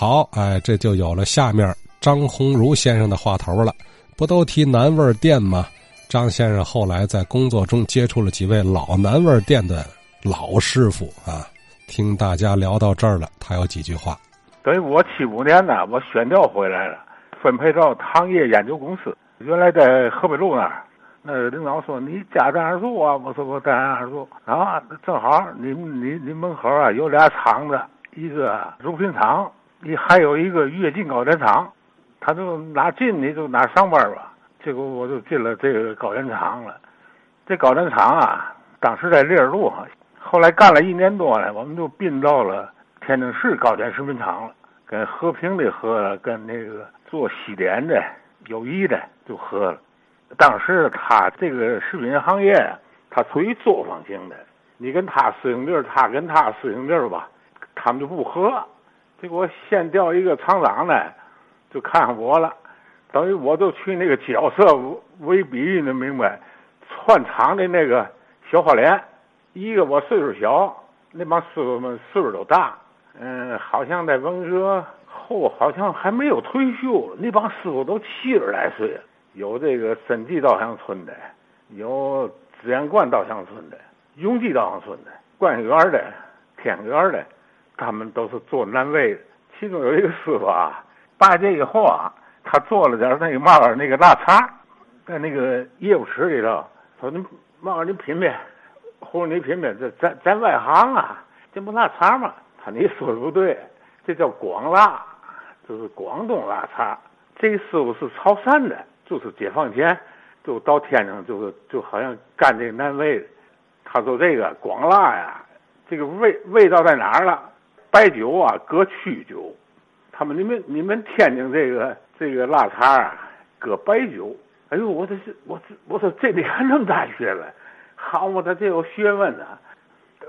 好，哎，这就有了下面张鸿儒先生的话头了。不都提南味店吗？张先生后来在工作中接触了几位老南味店的老师傅啊。听大家聊到这儿了，他有几句话。等于我七五年呢，我选调回来了，分配到糖业研究公司。原来在河北路那儿，那领导说你家在哪住啊？我说我在哪儿住啊？正好你你你门口啊有俩厂子，一个乳品厂，你还有一个跃进高点厂，他就哪进你就哪上班吧。结果我就进了这个高点厂了。这高点厂啊，当时在烈路后来干了一年多了，我们就并到了天津市高点食品厂了，跟和平的和跟那个做西点的友谊的就合了。当时他这个食品行业，他属于作坊型的，你跟他适应地儿，他跟他适应地儿吧，他们就不合。结果先调一个厂长呢，就看上我了，等于我就去那个角色为比喻能明白，串场的那个小花脸。一个我岁数小，那帮师傅们岁数都大，嗯，好像在文革后好像还没有退休，那帮师傅都七十来岁。有这个审计稻香村的，有紫阳观稻香村的，永济稻香村的，观园的，天园的，他们都是做南味的。其中有一个师傅啊，拜这以后啊，他做了点那个嘛那个腊肠，在那个业务室里头，说你嘛你品品。或者你品品，这咱咱外行啊，这不腊肠吗？他你说的不对，这叫广腊，这是广东腊肠。这个师傅是潮汕的，就是解放前就到天津，就是就好像干这个南味的。他说这个广腊呀，这个味味道在哪儿了？白酒啊，搁曲酒。他们你们你们天津这个这个腊肠啊，搁白酒。哎呦，我这是我这我说这里还那么大学问。好嘛，他这有学问呢。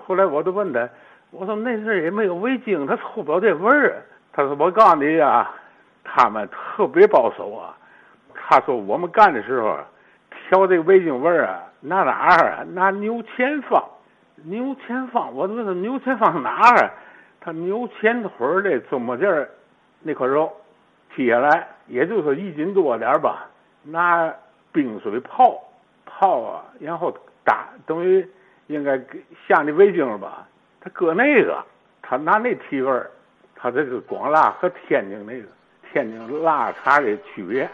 后来我就问他，我说那阵也没有味精，他出不了这味儿。他说我告诉你啊，他们特别保守啊。他说我们干的时候，调这个味精味儿啊，拿哪儿啊？拿牛前方。牛前方，我问他牛前方哪儿？他牛前腿的中间儿那块肉，切下来也就是一斤多点吧，拿冰水泡泡啊，然后。打等于应该下那味精了吧？他搁那个，他拿那提味儿，他这个广辣和天津那个天津辣茶的区别。